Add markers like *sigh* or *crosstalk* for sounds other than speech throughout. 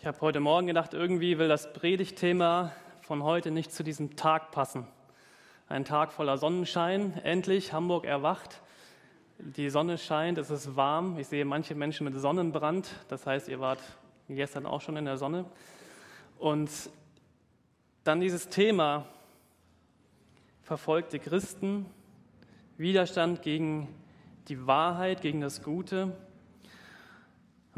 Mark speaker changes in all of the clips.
Speaker 1: Ich habe heute Morgen gedacht, irgendwie will das Predigtthema von heute nicht zu diesem Tag passen. Ein Tag voller Sonnenschein, endlich Hamburg erwacht. Die Sonne scheint, es ist warm. Ich sehe manche Menschen mit Sonnenbrand, das heißt, ihr wart gestern auch schon in der Sonne. Und dann dieses Thema verfolgte Christen, Widerstand gegen die Wahrheit, gegen das Gute.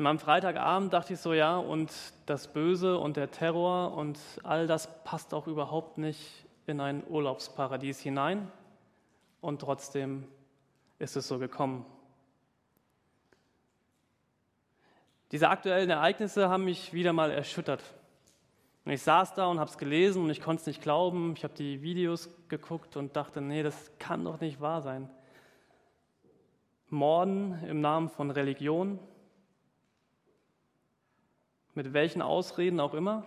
Speaker 1: Und am Freitagabend dachte ich so, ja, und das Böse und der Terror und all das passt auch überhaupt nicht in ein Urlaubsparadies hinein. Und trotzdem ist es so gekommen. Diese aktuellen Ereignisse haben mich wieder mal erschüttert. Und ich saß da und habe es gelesen und ich konnte es nicht glauben. Ich habe die Videos geguckt und dachte, nee, das kann doch nicht wahr sein. Morden im Namen von Religion, mit welchen Ausreden auch immer,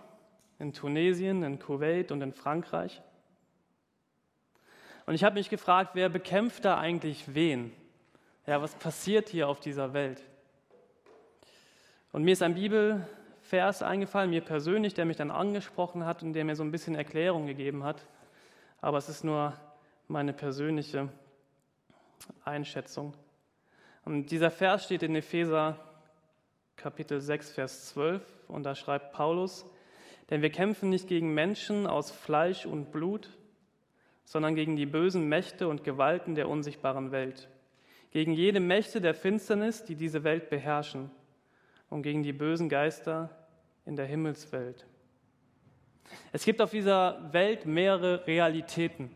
Speaker 1: in Tunesien, in Kuwait und in Frankreich. Und ich habe mich gefragt, wer bekämpft da eigentlich wen? Ja, was passiert hier auf dieser Welt? Und mir ist ein Bibelvers eingefallen, mir persönlich, der mich dann angesprochen hat und der mir so ein bisschen Erklärung gegeben hat. Aber es ist nur meine persönliche Einschätzung. Und dieser Vers steht in Epheser Kapitel 6, Vers 12 und da schreibt Paulus, denn wir kämpfen nicht gegen Menschen aus Fleisch und Blut, sondern gegen die bösen Mächte und Gewalten der unsichtbaren Welt, gegen jede Mächte der Finsternis, die diese Welt beherrschen, und gegen die bösen Geister in der Himmelswelt. Es gibt auf dieser Welt mehrere Realitäten.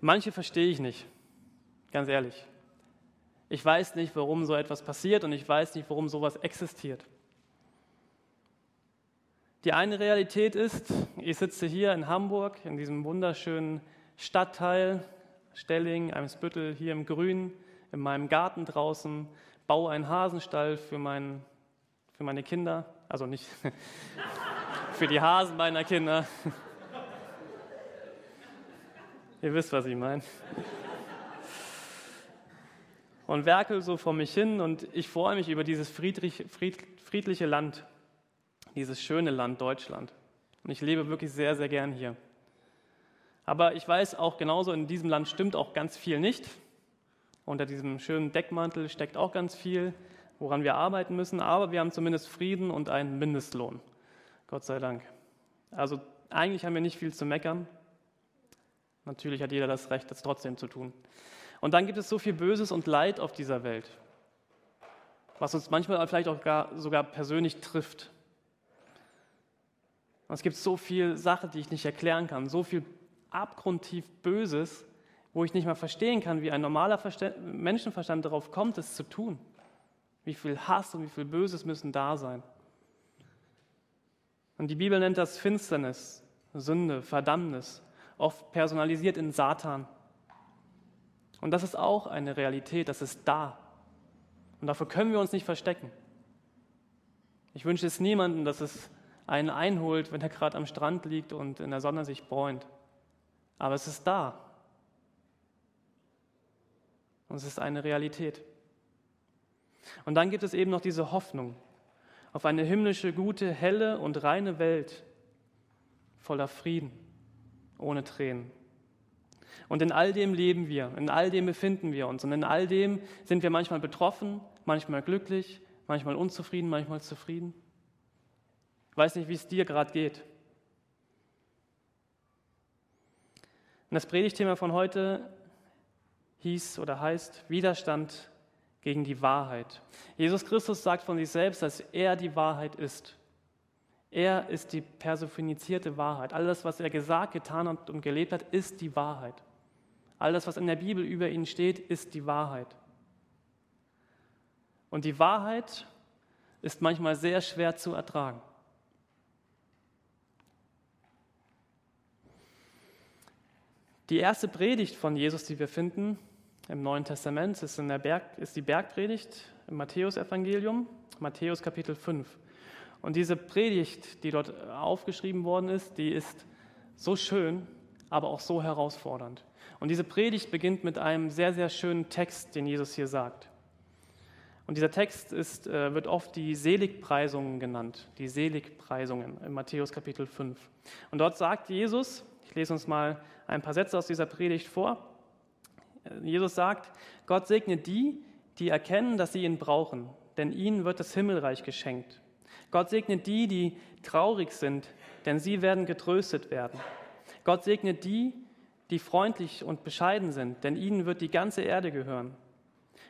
Speaker 1: Manche verstehe ich nicht, ganz ehrlich. Ich weiß nicht, warum so etwas passiert und ich weiß nicht, warum sowas existiert. Die eine Realität ist, ich sitze hier in Hamburg, in diesem wunderschönen Stadtteil, Stelling, Eimsbüttel, hier im Grün, in meinem Garten draußen, baue einen Hasenstall für, mein, für meine Kinder, also nicht *laughs* für die Hasen meiner Kinder. *laughs* Ihr wisst, was ich meine und werkel so vor mich hin und ich freue mich über dieses friedlich, friedliche Land, dieses schöne Land Deutschland. Und ich lebe wirklich sehr, sehr gern hier. Aber ich weiß auch genauso, in diesem Land stimmt auch ganz viel nicht. Unter diesem schönen Deckmantel steckt auch ganz viel, woran wir arbeiten müssen. Aber wir haben zumindest Frieden und einen Mindestlohn. Gott sei Dank. Also eigentlich haben wir nicht viel zu meckern. Natürlich hat jeder das Recht, das trotzdem zu tun. Und dann gibt es so viel Böses und Leid auf dieser Welt, was uns manchmal vielleicht auch gar, sogar persönlich trifft. Und es gibt so viel Sachen, die ich nicht erklären kann, so viel abgrundtief Böses, wo ich nicht mal verstehen kann, wie ein normaler Verstand, Menschenverstand darauf kommt, es zu tun. Wie viel Hass und wie viel Böses müssen da sein. Und die Bibel nennt das Finsternis, Sünde, Verdammnis, oft personalisiert in Satan. Und das ist auch eine Realität, das ist da. Und dafür können wir uns nicht verstecken. Ich wünsche es niemandem, dass es einen einholt, wenn er gerade am Strand liegt und in der Sonne sich bräunt. Aber es ist da. Und es ist eine Realität. Und dann gibt es eben noch diese Hoffnung auf eine himmlische, gute, helle und reine Welt voller Frieden, ohne Tränen. Und in all dem leben wir, in all dem befinden wir uns und in all dem sind wir manchmal betroffen, manchmal glücklich, manchmal unzufrieden, manchmal zufrieden. Ich weiß nicht, wie es dir gerade geht. Und das Predigtthema von heute hieß oder heißt Widerstand gegen die Wahrheit. Jesus Christus sagt von sich selbst, dass er die Wahrheit ist. Er ist die personifizierte Wahrheit. Alles, was er gesagt, getan und gelebt hat, ist die Wahrheit. All das, was in der Bibel über ihn steht, ist die Wahrheit. Und die Wahrheit ist manchmal sehr schwer zu ertragen. Die erste Predigt von Jesus, die wir finden im Neuen Testament, ist, Berg, ist die Bergpredigt im Matthäusevangelium, Matthäus Kapitel 5. Und diese Predigt, die dort aufgeschrieben worden ist, die ist so schön, aber auch so herausfordernd. Und diese Predigt beginnt mit einem sehr, sehr schönen Text, den Jesus hier sagt. Und dieser Text ist, äh, wird oft die Seligpreisungen genannt, die Seligpreisungen in Matthäus Kapitel 5. Und dort sagt Jesus, ich lese uns mal ein paar Sätze aus dieser Predigt vor. Jesus sagt, Gott segne die, die erkennen, dass sie ihn brauchen, denn ihnen wird das Himmelreich geschenkt. Gott segne die, die traurig sind, denn sie werden getröstet werden. Gott segne die, die freundlich und bescheiden sind, denn ihnen wird die ganze Erde gehören.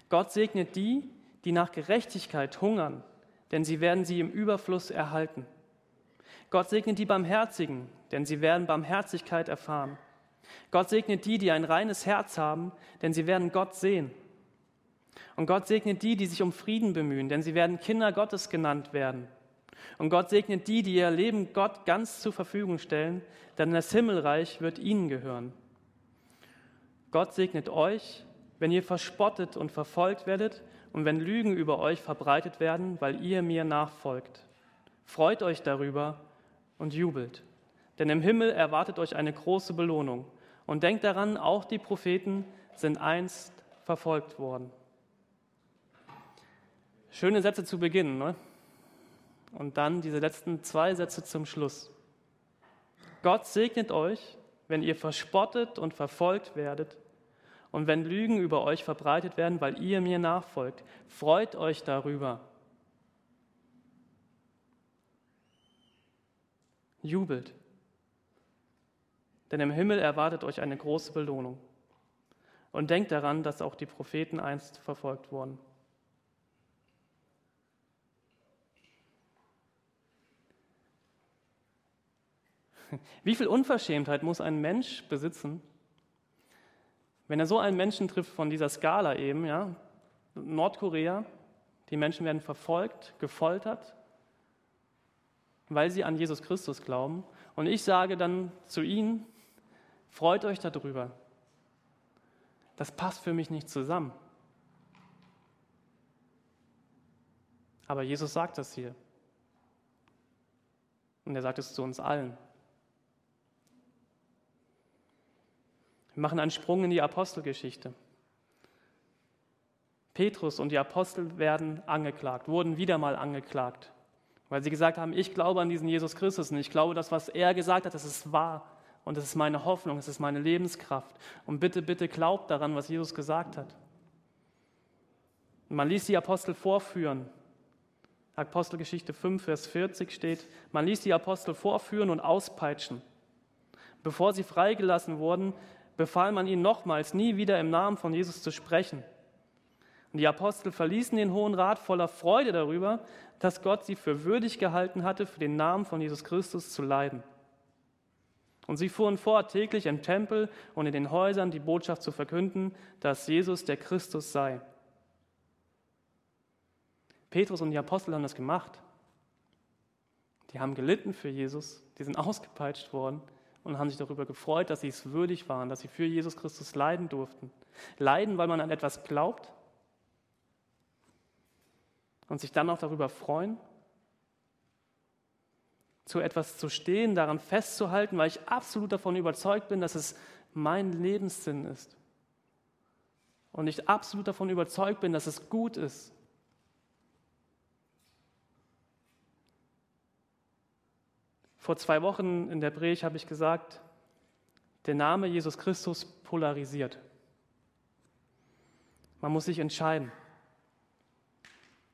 Speaker 1: Gott segne die, die nach Gerechtigkeit hungern, denn sie werden sie im Überfluss erhalten. Gott segne die Barmherzigen, denn sie werden Barmherzigkeit erfahren. Gott segne die, die ein reines Herz haben, denn sie werden Gott sehen. Und Gott segne die, die sich um Frieden bemühen, denn sie werden Kinder Gottes genannt werden. Und Gott segnet die, die ihr Leben Gott ganz zur Verfügung stellen, denn das Himmelreich wird ihnen gehören. Gott segnet euch, wenn ihr verspottet und verfolgt werdet und wenn Lügen über euch verbreitet werden, weil ihr mir nachfolgt. Freut euch darüber und jubelt, denn im Himmel erwartet euch eine große Belohnung. Und denkt daran, auch die Propheten sind einst verfolgt worden. Schöne Sätze zu Beginn, ne? Und dann diese letzten zwei Sätze zum Schluss. Gott segnet euch, wenn ihr verspottet und verfolgt werdet und wenn Lügen über euch verbreitet werden, weil ihr mir nachfolgt, freut euch darüber. Jubelt. Denn im Himmel erwartet euch eine große Belohnung. Und denkt daran, dass auch die Propheten einst verfolgt wurden. *laughs* Wie viel Unverschämtheit muss ein Mensch besitzen, wenn er so einen Menschen trifft von dieser Skala eben, ja, Nordkorea, die Menschen werden verfolgt, gefoltert, weil sie an Jesus Christus glauben. Und ich sage dann zu ihnen, freut euch darüber. Das passt für mich nicht zusammen. Aber Jesus sagt das hier. Und er sagt es zu uns allen. Wir machen einen Sprung in die Apostelgeschichte. Petrus und die Apostel werden angeklagt, wurden wieder mal angeklagt, weil sie gesagt haben, ich glaube an diesen Jesus Christus und ich glaube, das, was er gesagt hat, das ist wahr und das ist meine Hoffnung, das ist meine Lebenskraft. Und bitte, bitte glaubt daran, was Jesus gesagt hat. Man ließ die Apostel vorführen. Apostelgeschichte 5, Vers 40 steht, man ließ die Apostel vorführen und auspeitschen. Bevor sie freigelassen wurden, befahl man ihnen nochmals, nie wieder im Namen von Jesus zu sprechen. Und die Apostel verließen den Hohen Rat voller Freude darüber, dass Gott sie für würdig gehalten hatte, für den Namen von Jesus Christus zu leiden. Und sie fuhren fort, täglich im Tempel und in den Häusern die Botschaft zu verkünden, dass Jesus der Christus sei. Petrus und die Apostel haben das gemacht. Die haben gelitten für Jesus, die sind ausgepeitscht worden und haben sich darüber gefreut, dass sie es würdig waren, dass sie für Jesus Christus leiden durften. Leiden, weil man an etwas glaubt und sich dann auch darüber freuen, zu etwas zu stehen, daran festzuhalten, weil ich absolut davon überzeugt bin, dass es mein Lebenssinn ist. Und ich absolut davon überzeugt bin, dass es gut ist, Vor zwei Wochen in der Predigt habe ich gesagt, der Name Jesus Christus polarisiert. Man muss sich entscheiden.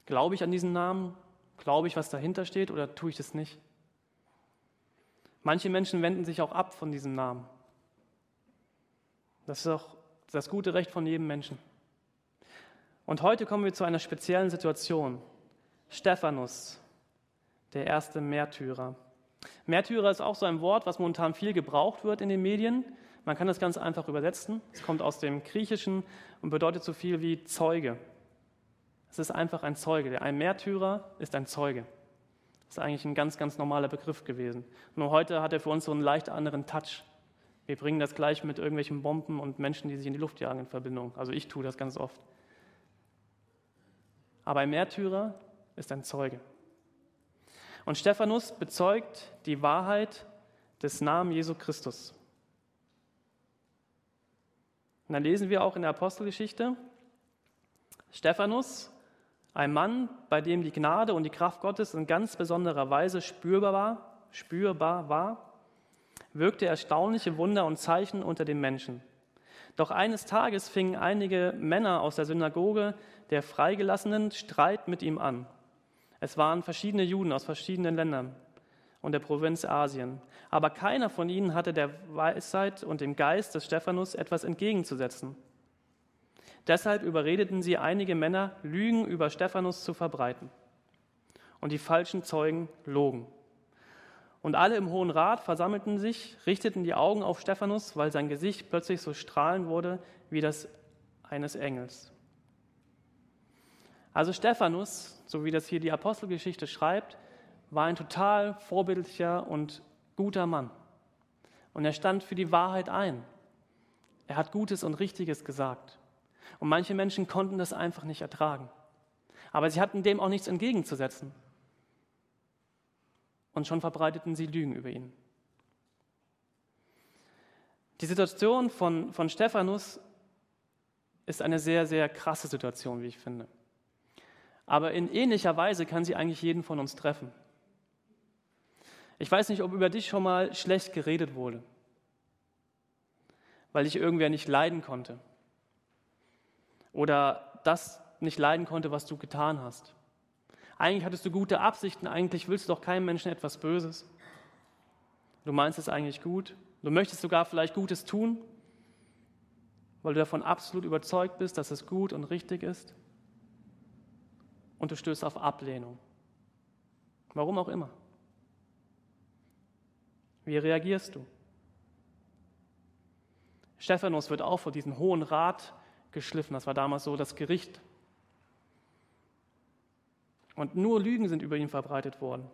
Speaker 1: Glaube ich an diesen Namen? Glaube ich, was dahinter steht oder tue ich das nicht? Manche Menschen wenden sich auch ab von diesem Namen. Das ist auch das gute Recht von jedem Menschen. Und heute kommen wir zu einer speziellen Situation. Stephanus, der erste Märtyrer. Märtyrer ist auch so ein Wort, was momentan viel gebraucht wird in den Medien. Man kann das ganz einfach übersetzen. Es kommt aus dem Griechischen und bedeutet so viel wie Zeuge. Es ist einfach ein Zeuge. Ein Märtyrer ist ein Zeuge. Das ist eigentlich ein ganz, ganz normaler Begriff gewesen. Nur heute hat er für uns so einen leicht anderen Touch. Wir bringen das gleich mit irgendwelchen Bomben und Menschen, die sich in die Luft jagen, in Verbindung. Also ich tue das ganz oft. Aber ein Märtyrer ist ein Zeuge. Und Stephanus bezeugt die Wahrheit des Namen Jesu Christus. Und dann lesen wir auch in der Apostelgeschichte, Stephanus, Ein Mann, bei dem die Gnade und die Kraft Gottes in ganz besonderer Weise spürbar war, spürbar war, wirkte erstaunliche Wunder und Zeichen unter den Menschen. Doch eines Tages fingen einige Männer aus der Synagoge der Freigelassenen Streit mit ihm an. Es waren verschiedene Juden aus verschiedenen Ländern und der Provinz Asien. Aber keiner von ihnen hatte der Weisheit und dem Geist des Stephanus etwas entgegenzusetzen. Deshalb überredeten sie einige Männer, Lügen über Stephanus zu verbreiten. Und die falschen Zeugen logen. Und alle im Hohen Rat versammelten sich, richteten die Augen auf Stephanus, weil sein Gesicht plötzlich so strahlend wurde wie das eines Engels. Also Stephanus, so wie das hier die Apostelgeschichte schreibt, war ein total vorbildlicher und guter Mann. Und er stand für die Wahrheit ein. Er hat Gutes und Richtiges gesagt. Und manche Menschen konnten das einfach nicht ertragen. Aber sie hatten dem auch nichts entgegenzusetzen. Und schon verbreiteten sie Lügen über ihn. Die Situation von, von Stephanus ist eine sehr, sehr krasse Situation, wie ich finde. Aber in ähnlicher Weise kann sie eigentlich jeden von uns treffen. Ich weiß nicht, ob über dich schon mal schlecht geredet wurde, weil dich irgendwer nicht leiden konnte oder das nicht leiden konnte, was du getan hast. Eigentlich hattest du gute Absichten, eigentlich willst du doch keinem Menschen etwas Böses. Du meinst es eigentlich gut. Du möchtest sogar vielleicht Gutes tun, weil du davon absolut überzeugt bist, dass es gut und richtig ist. Und du stößt auf Ablehnung. Warum auch immer. Wie reagierst du? Stephanus wird auch vor diesen Hohen Rat geschliffen. Das war damals so das Gericht. Und nur Lügen sind über ihn verbreitet worden.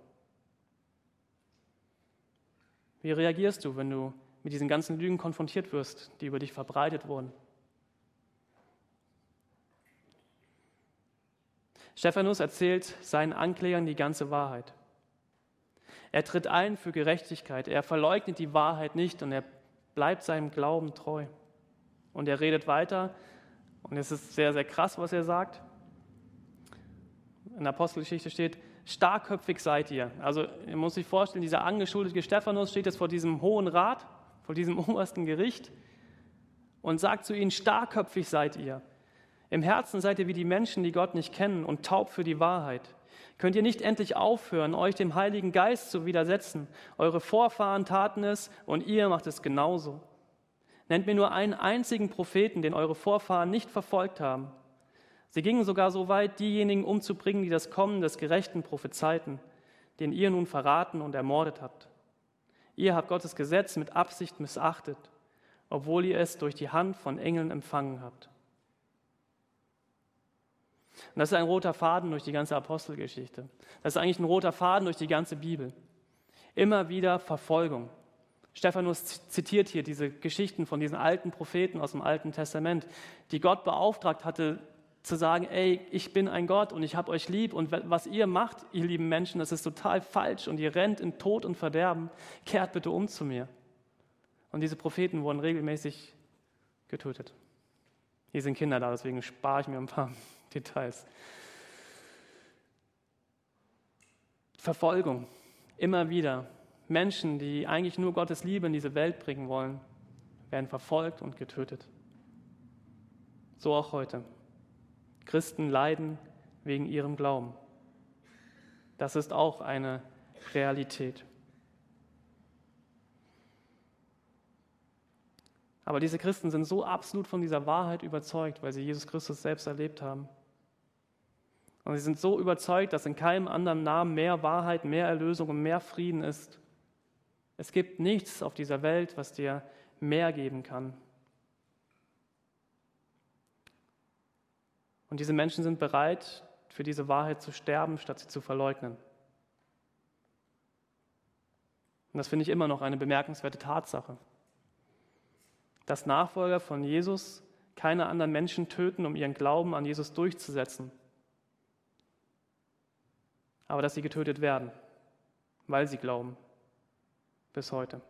Speaker 1: Wie reagierst du, wenn du mit diesen ganzen Lügen konfrontiert wirst, die über dich verbreitet wurden? Stephanus erzählt seinen Anklägern die ganze Wahrheit. Er tritt ein für Gerechtigkeit, er verleugnet die Wahrheit nicht und er bleibt seinem Glauben treu. Und er redet weiter und es ist sehr, sehr krass, was er sagt. In der Apostelgeschichte steht, starkköpfig seid ihr. Also ihr muss sich vorstellen, dieser angeschuldigte Stephanus steht jetzt vor diesem hohen Rat, vor diesem *laughs* obersten Gericht und sagt zu ihnen, starkköpfig seid ihr. Im Herzen seid ihr wie die Menschen, die Gott nicht kennen und taub für die Wahrheit. Könnt ihr nicht endlich aufhören, euch dem Heiligen Geist zu widersetzen? Eure Vorfahren taten es und ihr macht es genauso. Nennt mir nur einen einzigen Propheten, den eure Vorfahren nicht verfolgt haben. Sie gingen sogar so weit, diejenigen umzubringen, die das Kommen des Gerechten prophezeiten, den ihr nun verraten und ermordet habt. Ihr habt Gottes Gesetz mit Absicht missachtet, obwohl ihr es durch die Hand von Engeln empfangen habt. Und das ist ein roter Faden durch die ganze Apostelgeschichte. Das ist eigentlich ein roter Faden durch die ganze Bibel. Immer wieder Verfolgung, Stephanus zitiert hier diese Geschichten von diesen alten Propheten aus dem Alten Testament, die Gott beauftragt hatte, zu sagen, ey, ich bin ein Gott und ich habe euch lieb und was ihr macht, ihr lieben Menschen, das ist total falsch und ihr rennt in Tod und Verderben, kehrt bitte um zu mir. Und diese Propheten wurden regelmäßig getötet. Hier sind Kinder da, deswegen spare ich mir ein paar Details. Verfolgung, immer wieder. Menschen, die eigentlich nur Gottes Liebe in diese Welt bringen wollen, werden verfolgt und getötet. So auch heute. Christen leiden wegen ihrem Glauben. Das ist auch eine Realität. Aber diese Christen sind so absolut von dieser Wahrheit überzeugt, weil sie Jesus Christus selbst erlebt haben. Und sie sind so überzeugt, dass in keinem anderen Namen mehr Wahrheit, mehr Erlösung und mehr Frieden ist es gibt nichts auf dieser Welt, was dir mehr geben kann. Und diese Menschen sind bereit, für diese Wahrheit zu sterben, statt sie zu verleugnen. Und das finde ich immer noch eine bemerkenswerte Tatsache. Dass Nachfolger von Jesus keine anderen Menschen töten, um ihren Glauben an Jesus durchzusetzen, aber dass sie getötet werden, weil sie glauben bis heute.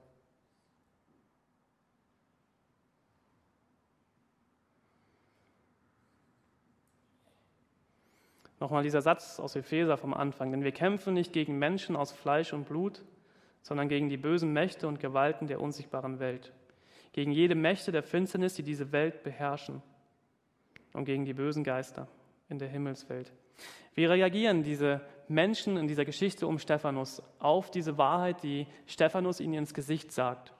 Speaker 1: Nochmal dieser Satz aus Epheser vom Anfang, denn wir kämpfen nicht gegen Menschen aus Fleisch und Blut, sondern gegen die bösen Mächte und Gewalten der unsichtbaren Welt, gegen jede Mächte der Finsternis, die diese Welt beherrschen und gegen die bösen Geister in der Himmelswelt. Wie reagieren diese Menschen in dieser Geschichte um Stephanus auf diese Wahrheit, die Stephanus ihnen ins Gesicht sagt?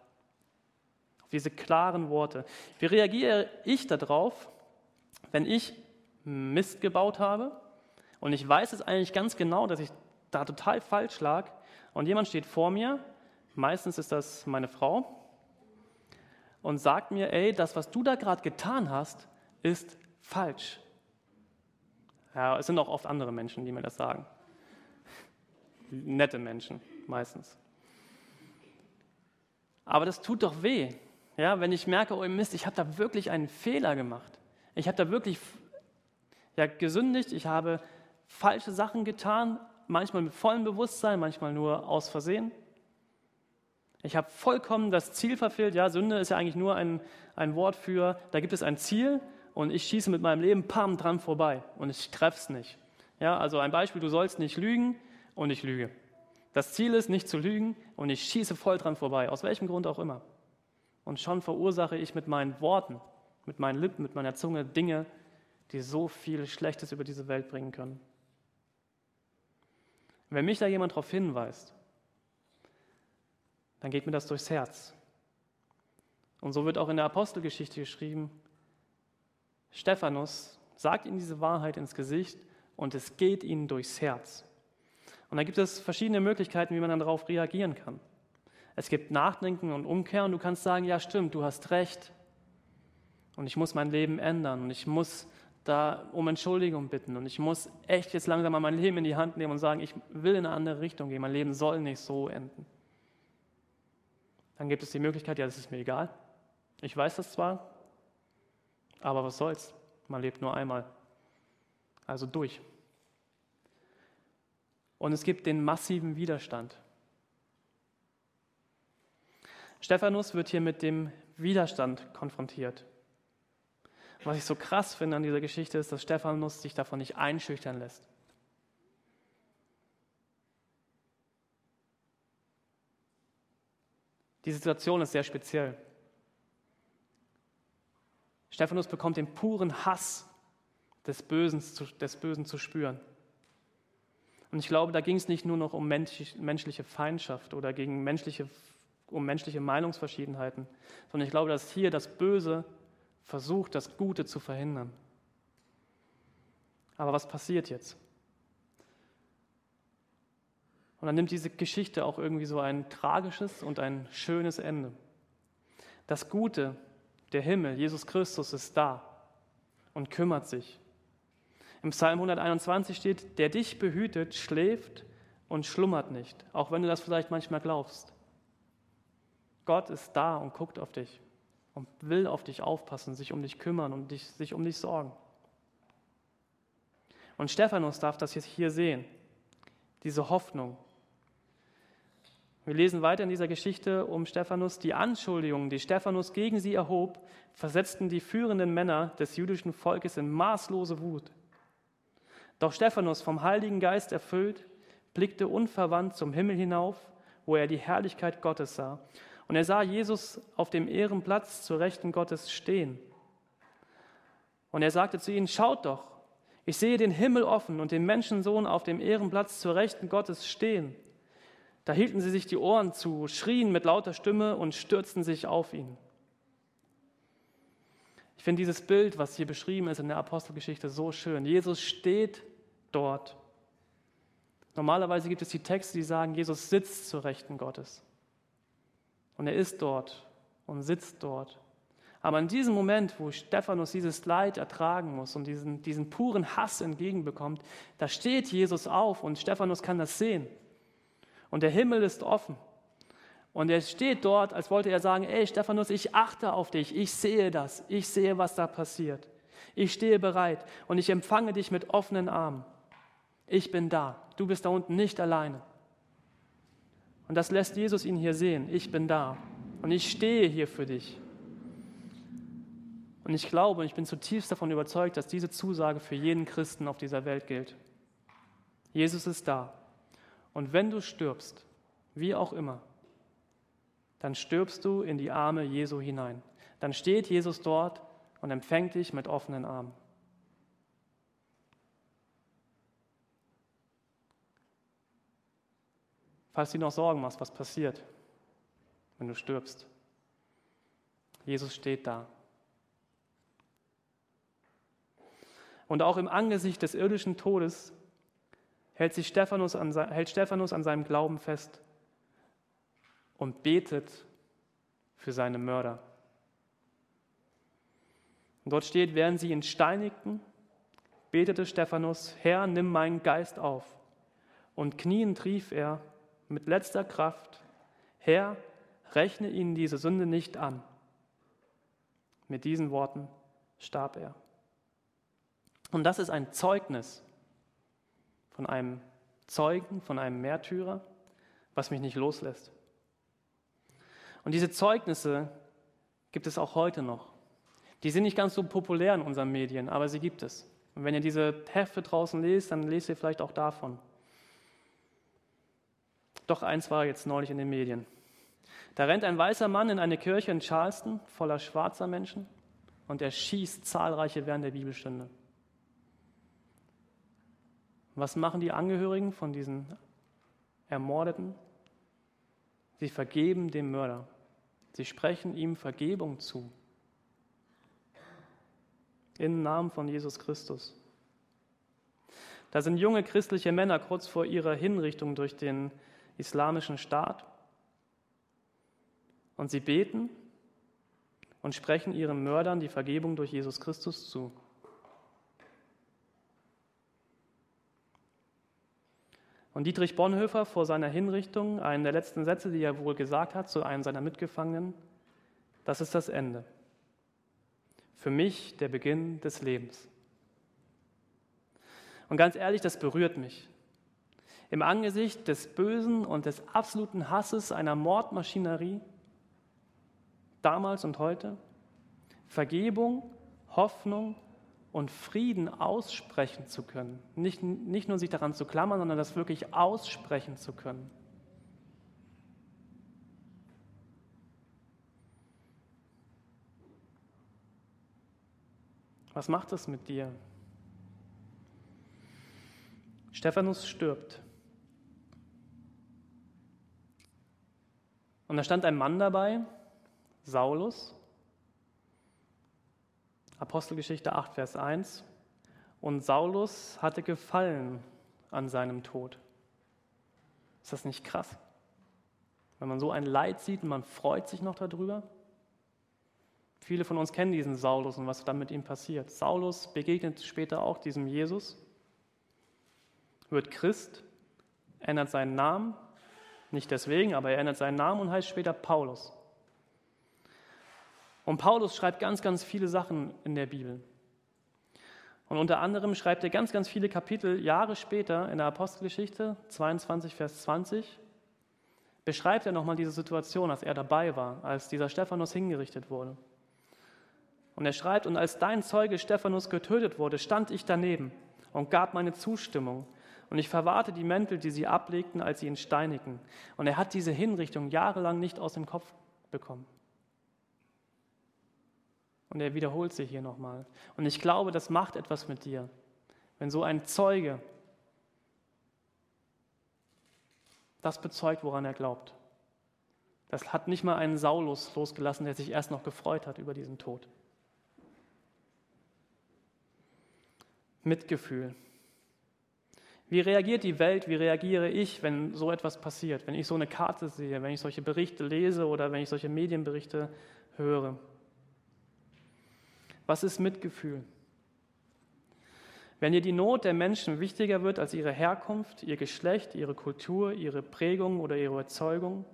Speaker 1: Auf diese klaren Worte. Wie reagiere ich darauf, wenn ich Mist gebaut habe und ich weiß es eigentlich ganz genau, dass ich da total falsch lag und jemand steht vor mir, meistens ist das meine Frau, und sagt mir, ey, das, was du da gerade getan hast, ist falsch. Ja, es sind auch oft andere Menschen, die mir das sagen. Nette Menschen meistens. Aber das tut doch weh, ja, wenn ich merke, oh Mist, ich habe da wirklich einen Fehler gemacht. Ich habe da wirklich ja, gesündigt, ich habe falsche Sachen getan, manchmal mit vollem Bewusstsein, manchmal nur aus Versehen. Ich habe vollkommen das Ziel verfehlt. Ja, Sünde ist ja eigentlich nur ein, ein Wort für, da gibt es ein Ziel und ich schieße mit meinem Leben pam dran vorbei und ich treffe es nicht. Ja, also ein Beispiel, du sollst nicht lügen und ich lüge. Das Ziel ist, nicht zu lügen und ich schieße voll dran vorbei, aus welchem Grund auch immer. Und schon verursache ich mit meinen Worten, mit meinen Lippen, mit meiner Zunge Dinge, die so viel Schlechtes über diese Welt bringen können. Wenn mich da jemand darauf hinweist, dann geht mir das durchs Herz. Und so wird auch in der Apostelgeschichte geschrieben, Stephanus sagt ihnen diese Wahrheit ins Gesicht und es geht ihnen durchs Herz. Und da gibt es verschiedene Möglichkeiten, wie man dann darauf reagieren kann. Es gibt Nachdenken und Umkehr und du kannst sagen, ja stimmt, du hast recht. Und ich muss mein Leben ändern und ich muss da um Entschuldigung bitten und ich muss echt jetzt langsam mal mein Leben in die Hand nehmen und sagen, ich will in eine andere Richtung gehen, mein Leben soll nicht so enden. Dann gibt es die Möglichkeit, ja, das ist mir egal. Ich weiß das zwar, aber was soll's? Man lebt nur einmal. Also durch. Und es gibt den massiven Widerstand. Stephanus wird hier mit dem Widerstand konfrontiert. Was ich so krass finde an dieser Geschichte ist, dass Stephanus sich davon nicht einschüchtern lässt. Die Situation ist sehr speziell. Stephanus bekommt den puren Hass des Bösen zu, des Bösen zu spüren. Und ich glaube, da ging es nicht nur noch um menschliche Feindschaft oder gegen menschliche, um menschliche Meinungsverschiedenheiten, sondern ich glaube, dass hier das Böse versucht, das Gute zu verhindern. Aber was passiert jetzt? Und dann nimmt diese Geschichte auch irgendwie so ein tragisches und ein schönes Ende. Das Gute, der Himmel, Jesus Christus ist da und kümmert sich. Im Psalm 121 steht, der dich behütet, schläft und schlummert nicht, auch wenn du das vielleicht manchmal glaubst. Gott ist da und guckt auf dich und will auf dich aufpassen, sich um dich kümmern und dich, sich um dich sorgen. Und Stephanus darf das jetzt hier sehen, diese Hoffnung. Wir lesen weiter in dieser Geschichte um Stephanus. Die Anschuldigungen, die Stephanus gegen sie erhob, versetzten die führenden Männer des jüdischen Volkes in maßlose Wut. Doch Stephanus, vom Heiligen Geist erfüllt, blickte unverwandt zum Himmel hinauf, wo er die Herrlichkeit Gottes sah und er sah Jesus auf dem Ehrenplatz zur Rechten Gottes stehen. Und er sagte zu ihnen, schaut doch, ich sehe den Himmel offen und den Menschensohn auf dem Ehrenplatz zur Rechten Gottes stehen. Da hielten sie sich die Ohren zu, schrien mit lauter Stimme und stürzten sich auf ihn. Ich finde dieses Bild, was hier beschrieben ist in der Apostelgeschichte, so schön. Jesus steht dort. Normalerweise gibt es die Texte, die sagen, Jesus sitzt zur Rechten Gottes. Und er ist dort und sitzt dort. Aber in diesem Moment, wo Stephanus dieses Leid ertragen muss und diesen, diesen puren Hass entgegenbekommt, da steht Jesus auf und Stephanus kann das sehen. Und der Himmel ist offen. Und er steht dort, als wollte er sagen, ey Stephanus, ich achte auf dich, ich sehe das, ich sehe, was da passiert. Ich stehe bereit und ich empfange dich mit offenen Armen. Ich bin da, du bist da unten nicht alleine. Und das lässt Jesus ihn hier sehen. Ich bin da und ich stehe hier für dich. Und ich glaube und ich bin zutiefst davon überzeugt, dass diese Zusage für jeden Christen auf dieser Welt gilt. Jesus ist da. Und wenn du stirbst, wie auch immer, dann stirbst du in die Arme Jesu hinein. Dann steht Jesus dort und empfängt dich mit offenen Armen. Falls du noch Sorgen machst, was passiert, wenn du stirbst. Jesus steht da. Und auch im Angesicht des irdischen Todes hält, sich Stephanus an, hält Stephanus an seinem Glauben fest und betet für seine Mörder. Und dort steht, während sie ihn steinigten, betete Stephanus, Herr, nimm meinen Geist auf. Und kniend rief er mit letzter Kraft, Herr, rechne ihnen diese Sünde nicht an. Mit diesen Worten starb er. Und das ist ein Zeugnis von einem Zeugen, von einem Märtyrer, was mich nicht loslässt. Und diese Zeugnisse gibt es auch heute noch. Die sind nicht ganz so populär in unseren Medien, aber sie gibt es. Und wenn ihr diese Hefte draußen lest, dann lest ihr vielleicht auch davon. Doch eins war jetzt neulich in den Medien. Da rennt ein weißer Mann in eine Kirche in Charleston voller schwarzer Menschen und er schießt zahlreiche während der Bibelstunde. Was machen die Angehörigen von diesen Ermordeten? Sie vergeben dem Mörder. Sie sprechen ihm Vergebung zu. Im Namen von Jesus Christus. Da sind junge christliche Männer kurz vor ihrer Hinrichtung durch den islamischen Staat und sie beten und sprechen ihren Mördern die Vergebung durch Jesus Christus zu. Und Dietrich Bonhoeffer vor seiner Hinrichtung, einen der letzten Sätze, die er wohl gesagt hat zu einem seiner Mitgefangenen, das ist das Ende. Für mich der Beginn des Lebens. Und ganz ehrlich, das berührt mich. Im Angesicht des Bösen und des absoluten Hasses einer Mordmaschinerie, damals und heute, Vergebung, Hoffnung und Frieden aussprechen zu können. Nicht, nicht nur sich daran zu klammern, sondern das wirklich aussprechen zu können. Was macht das mit dir? Stephanus stirbt. Und da stand ein Mann dabei, Saulus, Apostelgeschichte 8, Vers 1. Und Saulus hatte Gefallen an seinem Tod. Ist das nicht krass? Wenn man so ein Leid sieht und man freut sich noch darüber? Viele von uns kennen diesen Saulus und was dann mit ihm passiert. Saulus begegnet später auch diesem Jesus, wird Christ, ändert seinen Namen, nicht deswegen, aber er ändert seinen Namen und heißt später Paulus. Und Paulus schreibt ganz, ganz viele Sachen in der Bibel. Und unter anderem schreibt er ganz, ganz viele Kapitel Jahre später in der Apostelgeschichte, 22, Vers 20, beschreibt er nochmal diese Situation, als er dabei war, als dieser Stephanus hingerichtet wurde. Und er schreibt, und als dein Zeuge Stephanus getötet wurde, stand ich daneben und gab meine Zustimmung. Und ich verwahrte die Mäntel, die sie ablegten, als sie ihn steinigten. Und er hat diese Hinrichtung jahrelang nicht aus dem Kopf bekommen. Und er wiederholt sich hier nochmal. Und ich glaube, das macht etwas mit dir, wenn so ein Zeuge das bezeugt, woran er glaubt. Das hat nicht mal einen Saulus losgelassen, der sich erst noch gefreut hat über diesen Tod. Mitgefühl. Wie reagiert die Welt, wie reagiere ich, wenn so etwas passiert, wenn ich so eine Karte sehe, wenn ich solche Berichte lese oder wenn ich solche Medienberichte höre? Was ist Mitgefühl? Wenn dir die Not der Menschen wichtiger wird als ihre Herkunft, ihr Geschlecht, ihre Kultur, ihre Prägung oder ihre Überzeugung,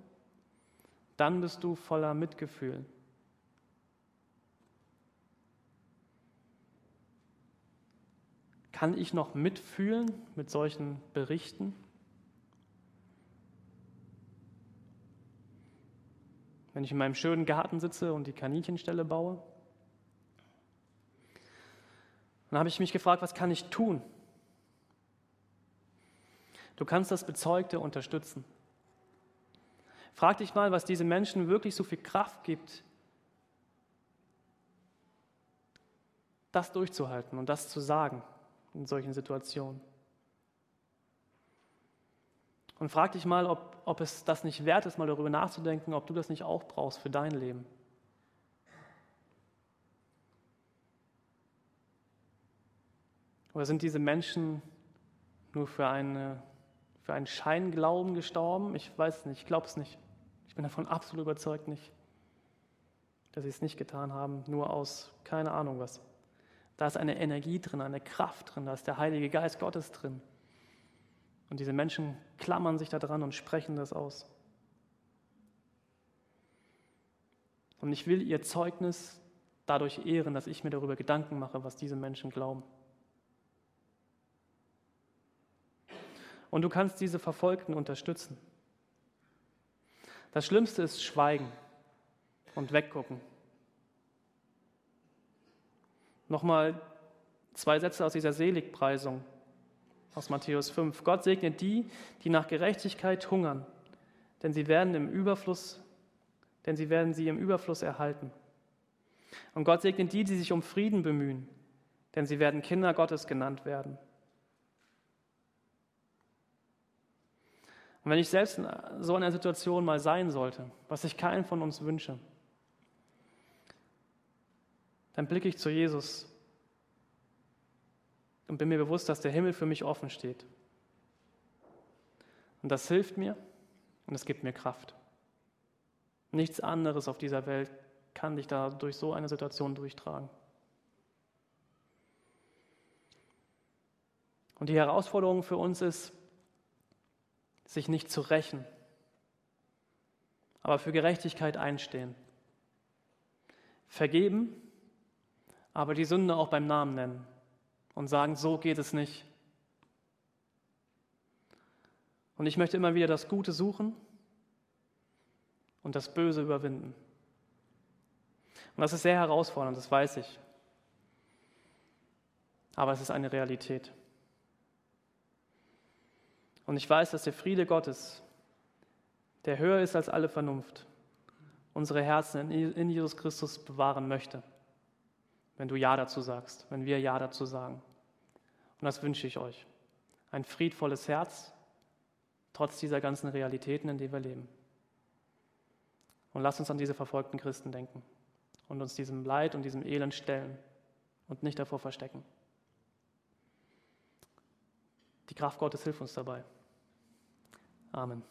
Speaker 1: dann bist du voller Mitgefühl. Kann ich noch mitfühlen mit solchen Berichten? Wenn ich in meinem schönen Garten sitze und die Kaninchenstelle baue? Dann habe ich mich gefragt, was kann ich tun? Du kannst das Bezeugte unterstützen. Frag dich mal, was diese Menschen wirklich so viel Kraft gibt, das durchzuhalten und das zu sagen in solchen Situationen. Und frag dich mal, ob, ob es das nicht wert ist, mal darüber nachzudenken, ob du das nicht auch brauchst für dein Leben. Oder sind diese Menschen nur für, eine, für einen Scheinglauben gestorben? Ich weiß nicht, ich glaube es nicht. Ich bin davon absolut überzeugt nicht, dass sie es nicht getan haben, nur aus keine Ahnung was. Da ist eine Energie drin, eine Kraft drin, da ist der Heilige Geist Gottes drin. Und diese Menschen klammern sich da dran und sprechen das aus. Und ich will ihr Zeugnis dadurch ehren, dass ich mir darüber Gedanken mache, was diese Menschen glauben. Und du kannst diese Verfolgten unterstützen. Das Schlimmste ist Schweigen und Weggucken. Nochmal zwei Sätze aus dieser Seligpreisung aus Matthäus 5. Gott segnet die, die nach Gerechtigkeit hungern, denn sie werden im Überfluss, denn sie werden sie im Überfluss erhalten. Und Gott segnet die, die sich um Frieden bemühen, denn sie werden Kinder Gottes genannt werden. Und wenn ich selbst in so einer Situation mal sein sollte, was ich keinen von uns wünsche, dann blicke ich zu Jesus und bin mir bewusst, dass der Himmel für mich offen steht. Und das hilft mir und es gibt mir Kraft. Nichts anderes auf dieser Welt kann dich da durch so eine Situation durchtragen. Und die Herausforderung für uns ist, sich nicht zu rächen, aber für Gerechtigkeit einstehen. Vergeben, aber die Sünde auch beim Namen nennen und sagen, so geht es nicht. Und ich möchte immer wieder das Gute suchen und das Böse überwinden. Und das ist sehr herausfordernd, das weiß ich. Aber es ist eine Realität. Und ich weiß, dass der Friede Gottes, der höher ist als alle Vernunft, unsere Herzen in Jesus Christus bewahren möchte, wenn du Ja dazu sagst, wenn wir Ja dazu sagen. Und das wünsche ich euch. Ein friedvolles Herz, trotz dieser ganzen Realitäten, in denen wir leben. Und lasst uns an diese verfolgten Christen denken und uns diesem Leid und diesem Elend stellen und nicht davor verstecken. Die Kraft Gottes hilft uns dabei. Amen.